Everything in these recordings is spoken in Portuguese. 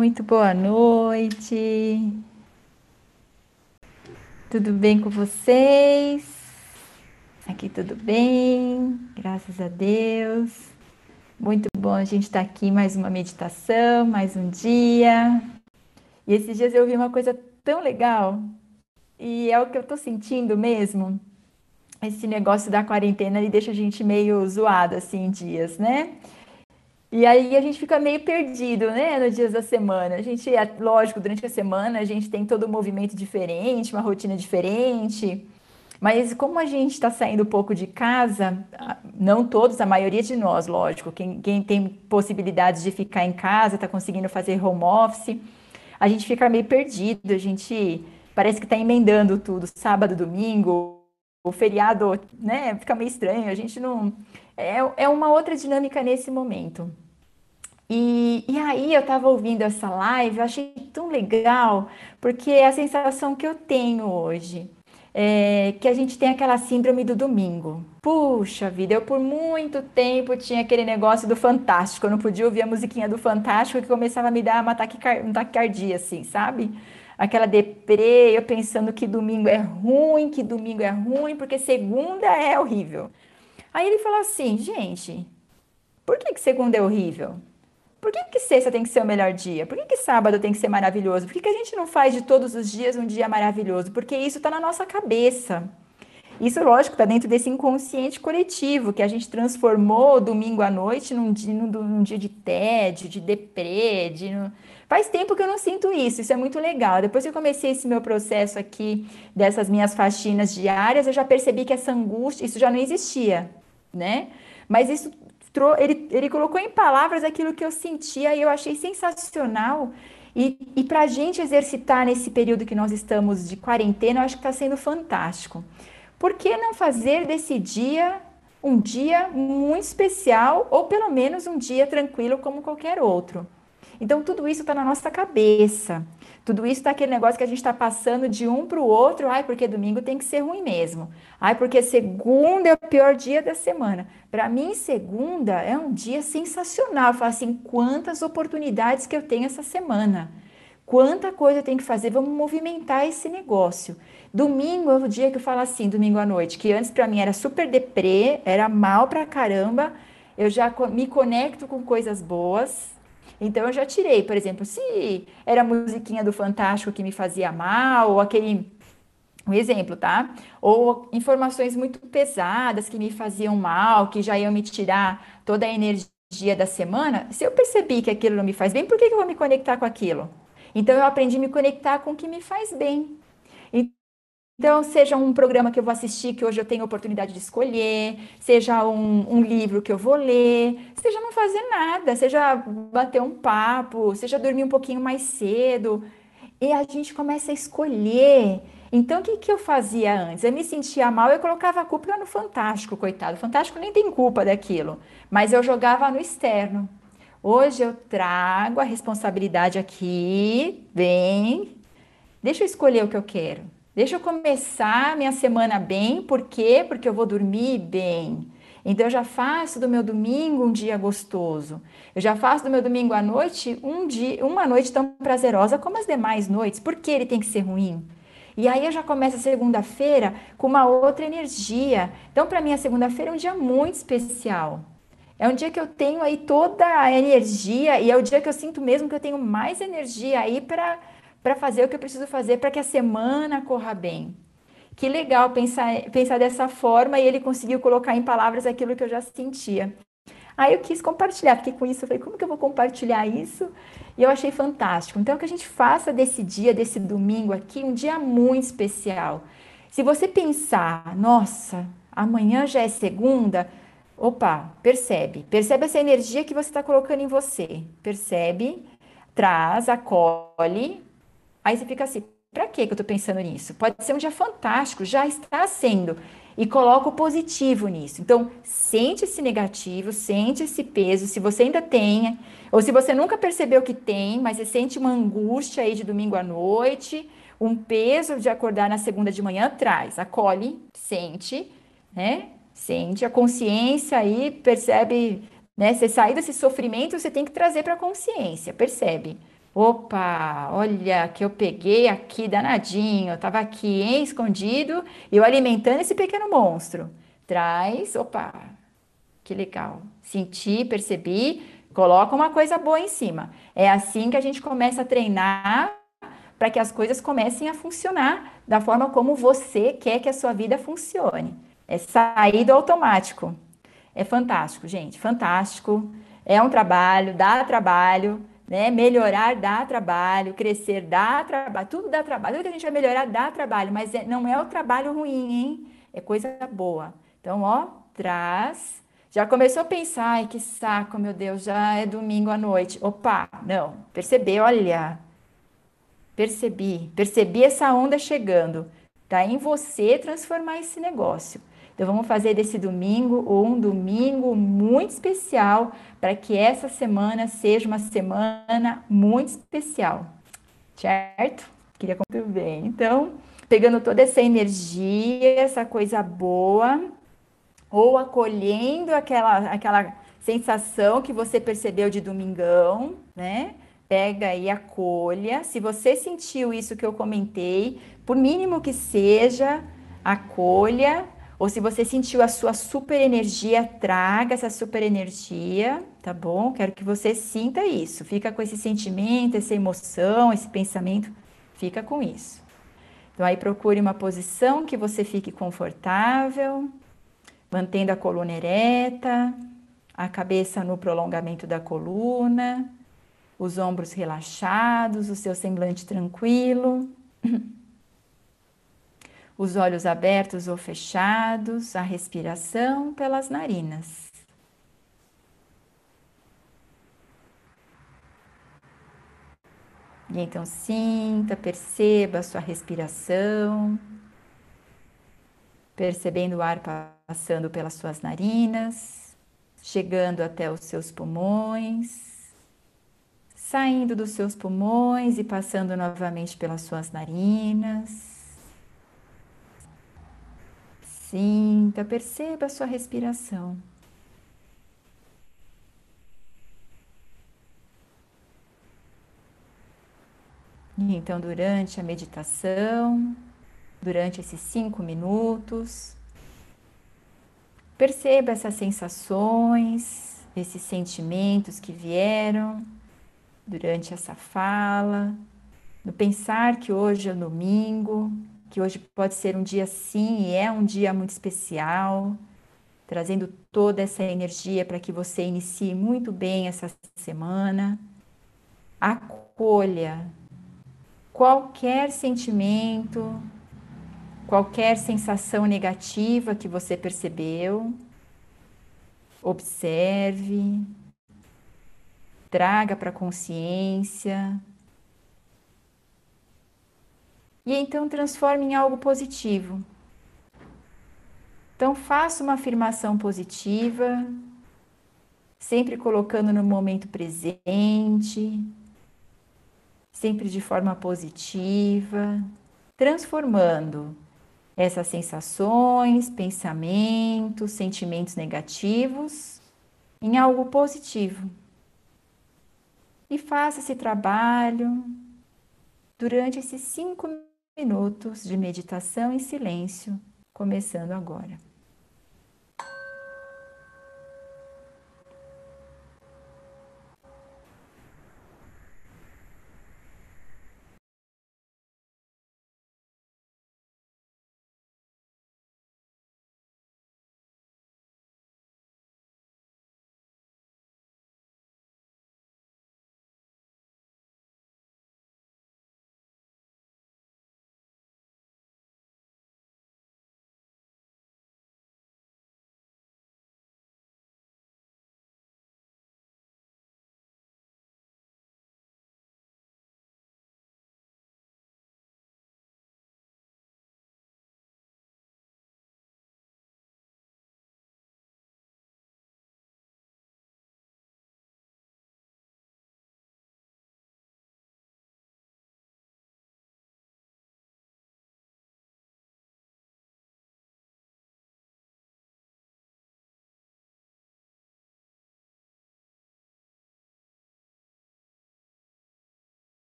Muito boa noite. Tudo bem com vocês? Aqui tudo bem, graças a Deus. Muito bom a gente estar aqui mais uma meditação, mais um dia. E esses dias eu vi uma coisa tão legal e é o que eu tô sentindo mesmo. Esse negócio da quarentena ele deixa a gente meio zoado assim em dias, né? E aí a gente fica meio perdido, né, nos dias da semana. A gente, é, lógico, durante a semana a gente tem todo um movimento diferente, uma rotina diferente. Mas como a gente está saindo um pouco de casa, não todos, a maioria de nós, lógico, quem, quem tem possibilidades de ficar em casa, está conseguindo fazer home office, a gente fica meio perdido, a gente parece que está emendando tudo, sábado, domingo, o feriado, né, fica meio estranho, a gente não é, é uma outra dinâmica nesse momento. E, e aí eu estava ouvindo essa live, eu achei tão legal, porque é a sensação que eu tenho hoje é que a gente tem aquela síndrome do domingo. Puxa vida, eu por muito tempo tinha aquele negócio do Fantástico, eu não podia ouvir a musiquinha do Fantástico que começava a me dar uma taquicardia, assim, sabe? Aquela deprê, eu pensando que domingo é ruim, que domingo é ruim, porque segunda é horrível. Aí ele falou assim, gente, por que, que segunda é horrível? Por que, que sexta tem que ser o melhor dia? Por que, que sábado tem que ser maravilhoso? Por que, que a gente não faz de todos os dias um dia maravilhoso? Porque isso está na nossa cabeça. Isso, lógico, está dentro desse inconsciente coletivo que a gente transformou domingo à noite num dia, num, dia de tédio, de deprê, de... Faz tempo que eu não sinto isso, isso é muito legal. Depois que eu comecei esse meu processo aqui, dessas minhas faxinas diárias, eu já percebi que essa angústia, isso já não existia né? Mas isso ele, ele colocou em palavras aquilo que eu sentia e eu achei sensacional. E, e para a gente exercitar nesse período que nós estamos de quarentena, eu acho que está sendo fantástico. Por que não fazer desse dia um dia muito especial, ou pelo menos um dia tranquilo como qualquer outro? Então, tudo isso está na nossa cabeça. Tudo isso está aquele negócio que a gente está passando de um para o outro. Ai, porque domingo tem que ser ruim mesmo. Ai, porque segunda é o pior dia da semana. Para mim, segunda é um dia sensacional. Eu falo assim, quantas oportunidades que eu tenho essa semana. Quanta coisa eu tenho que fazer, vamos movimentar esse negócio. Domingo é o dia que eu falo assim, domingo à noite, que antes para mim era super deprê, era mal pra caramba. Eu já me conecto com coisas boas, então eu já tirei, por exemplo, se era a musiquinha do Fantástico que me fazia mal, ou aquele um exemplo, tá? Ou informações muito pesadas que me faziam mal, que já iam me tirar toda a energia da semana. Se eu percebi que aquilo não me faz bem, por que eu vou me conectar com aquilo? Então eu aprendi a me conectar com o que me faz bem. Então, seja um programa que eu vou assistir, que hoje eu tenho oportunidade de escolher, seja um, um, livro que eu vou ler, seja não fazer nada, seja bater um papo, seja dormir um pouquinho mais cedo. E a gente começa a escolher. Então, o que, que eu fazia antes? Eu me sentia mal, eu colocava a culpa no Fantástico, coitado. O Fantástico nem tem culpa daquilo, mas eu jogava no externo. Hoje eu trago a responsabilidade aqui, vem, deixa eu escolher o que eu quero. Deixa eu começar minha semana bem, por quê? Porque eu vou dormir bem. Então eu já faço do meu domingo um dia gostoso. Eu já faço do meu domingo à noite um dia, uma noite tão prazerosa como as demais noites. Por que ele tem que ser ruim? E aí eu já começo a segunda-feira com uma outra energia. Então para mim a segunda-feira é um dia muito especial. É um dia que eu tenho aí toda a energia e é o dia que eu sinto mesmo que eu tenho mais energia aí para para fazer o que eu preciso fazer para que a semana corra bem. Que legal pensar, pensar dessa forma e ele conseguiu colocar em palavras aquilo que eu já sentia. Aí eu quis compartilhar, fiquei com isso, eu falei, como que eu vou compartilhar isso? E eu achei fantástico. Então, que a gente faça desse dia, desse domingo aqui, um dia muito especial. Se você pensar, nossa, amanhã já é segunda, opa, percebe, percebe essa energia que você está colocando em você, percebe, traz, acolhe, Aí você fica assim, para que eu estou pensando nisso? Pode ser um dia fantástico, já está sendo. E coloca o positivo nisso. Então, sente esse negativo, sente esse peso, se você ainda tem, ou se você nunca percebeu que tem, mas você sente uma angústia aí de domingo à noite, um peso de acordar na segunda de manhã, traz, acolhe, sente, né? Sente a consciência aí, percebe, né? Você sair desse sofrimento, você tem que trazer para a consciência, percebe? Opa, olha que eu peguei aqui danadinho, eu tava aqui, hein, escondido, eu alimentando esse pequeno monstro. Traz, opa, que legal. Senti, percebi, coloca uma coisa boa em cima. É assim que a gente começa a treinar para que as coisas comecem a funcionar da forma como você quer que a sua vida funcione. É sair do automático. É fantástico, gente, fantástico. É um trabalho, dá trabalho, né? Melhorar dá trabalho, crescer dá trabalho, tudo dá trabalho. Tudo que a gente vai melhorar dá trabalho, mas é, não é o trabalho ruim, hein? É coisa boa. Então, ó, traz. Já começou a pensar, ai, que saco, meu Deus, já é domingo à noite. Opa, não, percebeu, olha. Percebi, percebi essa onda chegando. Tá em você transformar esse negócio. Então vamos fazer desse domingo um domingo muito especial para que essa semana seja uma semana muito especial. Certo? Queria muito bem. Então, pegando toda essa energia, essa coisa boa, ou acolhendo aquela aquela sensação que você percebeu de domingão, né? Pega e acolha. Se você sentiu isso que eu comentei, por mínimo que seja, acolha ou se você sentiu a sua super energia, traga essa super energia, tá bom? Quero que você sinta isso. Fica com esse sentimento, essa emoção, esse pensamento, fica com isso. Então aí procure uma posição que você fique confortável, mantendo a coluna ereta, a cabeça no prolongamento da coluna, os ombros relaxados, o seu semblante tranquilo. os olhos abertos ou fechados, a respiração pelas narinas. E então sinta, perceba a sua respiração, percebendo o ar passando pelas suas narinas, chegando até os seus pulmões, saindo dos seus pulmões e passando novamente pelas suas narinas. Sinta, perceba a sua respiração. E então, durante a meditação, durante esses cinco minutos, perceba essas sensações, esses sentimentos que vieram durante essa fala, no pensar que hoje é domingo, que hoje pode ser um dia sim e é um dia muito especial, trazendo toda essa energia para que você inicie muito bem essa semana. Acolha qualquer sentimento, qualquer sensação negativa que você percebeu. Observe, traga para a consciência e então transforme em algo positivo. Então faça uma afirmação positiva, sempre colocando no momento presente, sempre de forma positiva, transformando essas sensações, pensamentos, sentimentos negativos em algo positivo. E faça esse trabalho durante esses cinco minutos de meditação em silêncio, começando agora.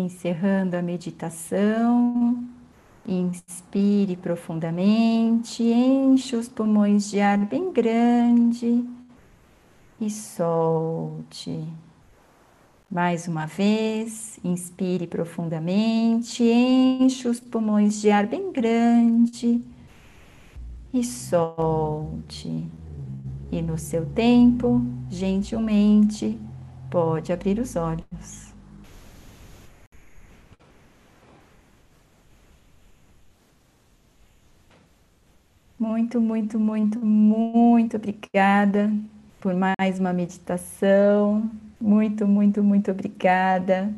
Encerrando a meditação, inspire profundamente, enche os pulmões de ar bem grande e solte. Mais uma vez, inspire profundamente, enche os pulmões de ar bem grande e solte. E no seu tempo, gentilmente, pode abrir os olhos. Muito, muito, muito, muito obrigada por mais uma meditação. Muito, muito, muito obrigada.